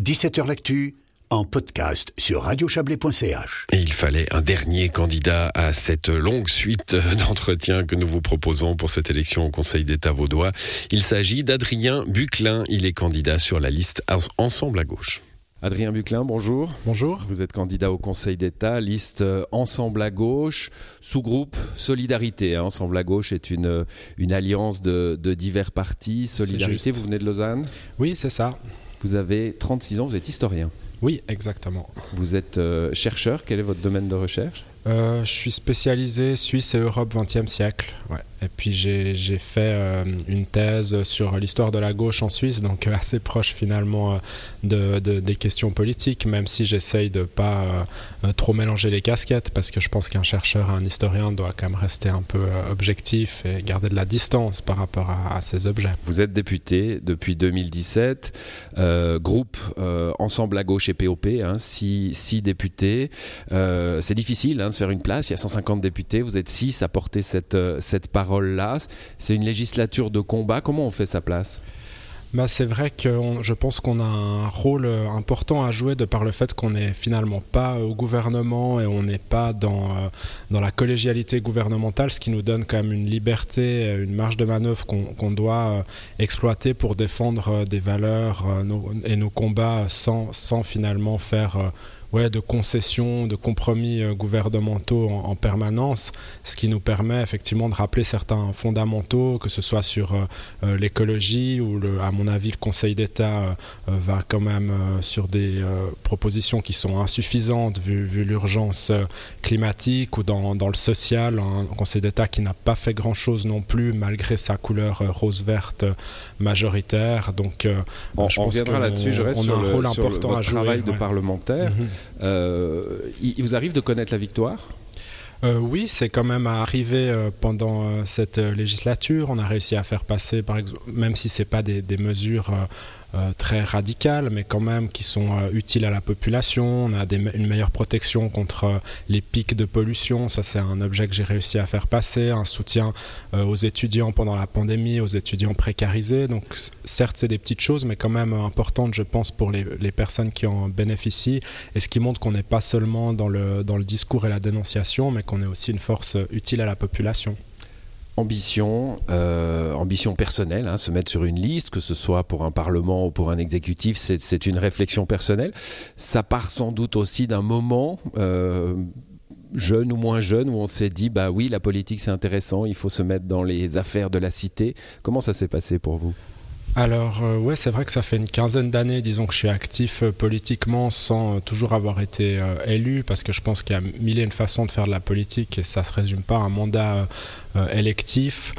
17h L'actu en podcast sur radiochablais.ch. Et il fallait un dernier candidat à cette longue suite d'entretiens que nous vous proposons pour cette élection au Conseil d'État vaudois. Il s'agit d'Adrien Buclin. Il est candidat sur la liste Ensemble à gauche. Adrien Buclin, bonjour. Bonjour. Vous êtes candidat au Conseil d'État, liste euh, Ensemble à gauche, sous-groupe Solidarité. Hein. Ensemble à gauche est une, une alliance de, divers partis. Solidarité, vous venez de Lausanne? Oui, c'est ça. Vous avez 36 ans, vous êtes historien. Oui, exactement. Vous êtes euh, chercheur, quel est votre domaine de recherche? Je suis spécialisé Suisse et Europe 20e siècle. Ouais. Et puis j'ai fait euh, une thèse sur l'histoire de la gauche en Suisse, donc euh, assez proche finalement euh, de, des questions politiques, même si j'essaye de ne pas trop mélanger les casquettes, parce que je pense qu'un chercheur, un historien doit quand même rester un peu objectif et garder de la distance par rapport à, ces objets. Vous êtes député depuis 2017, groupe Ensemble à gauche et POP, hein, six, députés. C'est difficile hein, de faire une place, il y a 150 députés, vous êtes six à porter cette parole là C'est une législature de combat. Comment on fait sa place? Bah, c'est vrai que je pense qu'on a un rôle euh, important à jouer de par le fait qu'on n'est finalement pas au gouvernement et on n'est pas dans, euh, dans la collégialité gouvernementale, ce qui nous donne quand même une liberté, une marge de manœuvre qu'on doit euh, exploiter pour défendre des valeurs et nos combats sans, sans finalement faire ouais, de concessions, de compromis euh, gouvernementaux en, permanence, ce qui nous permet effectivement de rappeler certains fondamentaux, que ce soit sur euh, euh, l'écologie, où le, à mon avis le Conseil d'État va quand même sur des propositions qui sont insuffisantes vu, vu l'urgence climatique, ou dans, dans le social, un Conseil d'État qui n'a pas fait grand-chose non plus malgré sa couleur rose-verte majoritaire. Donc on, je reviendra là-dessus, je reste sur, un rôle important à jouer, travail de parlementaire. Il, vous arrive de connaître la victoire? Euh, oui, c'est quand même arrivé euh, pendant cette législature. On a réussi à faire passer, par exemple, même si ce n'est pas des, mesures euh, très radicales, mais quand même qui sont euh, utiles à la population. On a une meilleure protection contre euh, les pics de pollution. Ça, c'est un objet que j'ai réussi à faire passer. Un soutien aux étudiants pendant la pandémie, aux étudiants précarisés. Donc, certes, c'est des petites choses, mais quand même importantes, je pense, pour les, personnes qui en bénéficient. Et ce qui montre qu'on n'est pas seulement dans le, dans le discours et la dénonciation, mais qu'on est aussi une force utile à la population ambition, euh, ambition personnelle, hein, se mettre sur une liste, que ce soit pour un parlement ou pour un exécutif, c'est une réflexion personnelle. Ça part sans doute aussi d'un moment, euh, jeune ou moins jeune, où on s'est dit, bah oui, la politique c'est intéressant, il faut se mettre dans les affaires de la cité. Comment ça s'est passé pour vous? Alors euh, ouais, c'est vrai que ça fait une quinzaine d'années, disons que je suis actif euh, politiquement sans toujours avoir été élu, parce que je pense qu'il y a mille et une façons de faire de la politique et ça se résume pas à un mandat électif.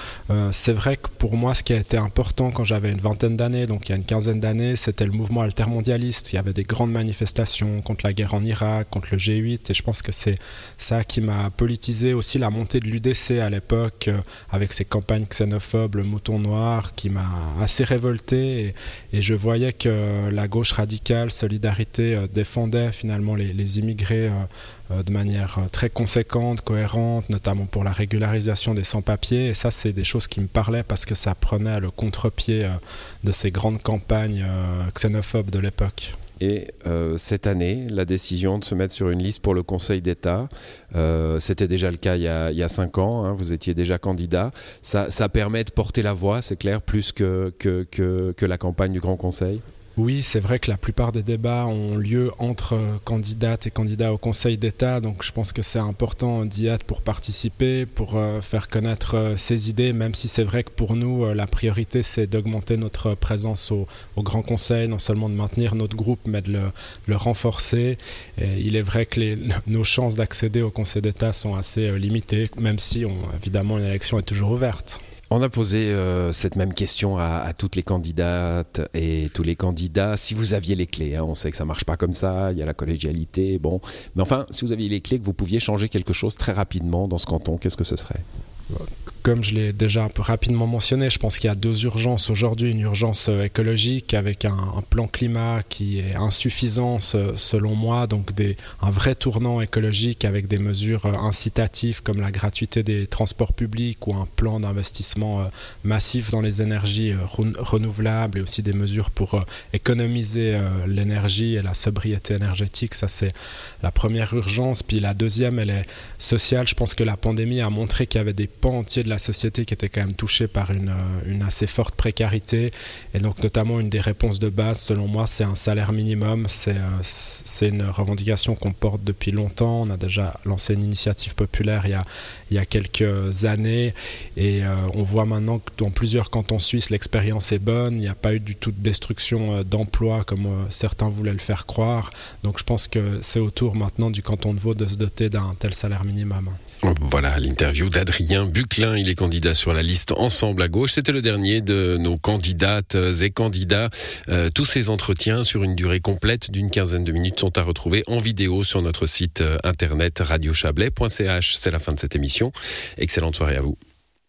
c'est vrai que pour moi, ce qui a été important quand j'avais une vingtaine d'années, donc il y a une quinzaine d'années, c'était le mouvement altermondialiste. Il y avait des grandes manifestations contre la guerre en Irak, contre le G8, et je pense que c'est ça qui m'a politisé aussi la montée de l'UDC à l'époque, avec ses campagnes xénophobes, le mouton noir, qui m'a assez révolté et, je voyais que la gauche radicale, Solidarité, euh, défendait finalement les, immigrés euh, euh, de manière très conséquente, cohérente, notamment pour la régularisation des sans-papiers. Et ça, c'est des choses qui me parlaient parce que ça prenait le contre-pied de ces grandes campagnes xénophobes de l'époque. Et euh, cette année, la décision de se mettre sur une liste pour le Conseil d'État, euh, c'était déjà le cas il y a, cinq ans, hein, vous étiez déjà candidat. Ça, permet de porter la voix, c'est clair, plus que, que la campagne du Grand Conseil? Oui, c'est vrai que la plupart des débats ont lieu entre candidates et candidats au Conseil d'État, donc je pense que c'est important d'y être pour participer, pour euh, faire connaître euh, ses idées, même si c'est vrai que pour nous, euh, la priorité, c'est d'augmenter notre présence au, Grand Conseil, non seulement de maintenir notre groupe, mais de le, renforcer. Il est vrai que nos chances d'accéder au Conseil d'État sont assez limitées, même si, évidemment, une élection est toujours ouverte. On a posé euh, cette même question à, toutes les candidates et tous les candidats. Si vous aviez les clés, hein, on sait que ça marche pas comme ça, il y a la collégialité, bon. Mais enfin, si vous aviez les clés, que vous pouviez changer quelque chose très rapidement dans ce canton, qu'est-ce que ce serait? Comme je l'ai déjà un peu rapidement mentionné, je pense qu'il y a deux urgences aujourd'hui. Une urgence euh, écologique avec un, plan climat qui est insuffisant selon moi, donc un vrai tournant écologique avec des mesures euh, incitatives comme la gratuité des transports publics ou un plan d'investissement euh, massif dans les énergies renouvelables et aussi des mesures pour économiser l'énergie et la sobriété énergétique. Ça, c'est la première urgence. Puis la deuxième, elle est sociale. Je pense que la pandémie a montré qu'il y avait des pans entiers de la société qui était quand même touchée par une, euh, une, assez forte précarité. Et donc, notamment, une des réponses de base, selon moi, c'est un salaire minimum. C'est euh, une revendication qu'on porte depuis longtemps. On a déjà lancé une initiative populaire il y a, il y a quelques années. Et euh, on voit maintenant que dans plusieurs cantons suisses, l'expérience est bonne. Il n'y a pas eu du tout de destruction d'emplois comme certains voulaient le faire croire. Donc, je pense que c'est au tour maintenant du canton de Vaud de se doter d'un tel salaire minimum. Voilà l'interview d'Adrien Buclin. Il est candidat sur la liste Ensemble à gauche. C'était le dernier de nos candidates et candidats. Euh, tous ces entretiens sur une durée complète d'une quinzaine de minutes sont à retrouver en vidéo sur notre site euh, internet radiochablais.ch. C'est la fin de cette émission. Excellente soirée à vous.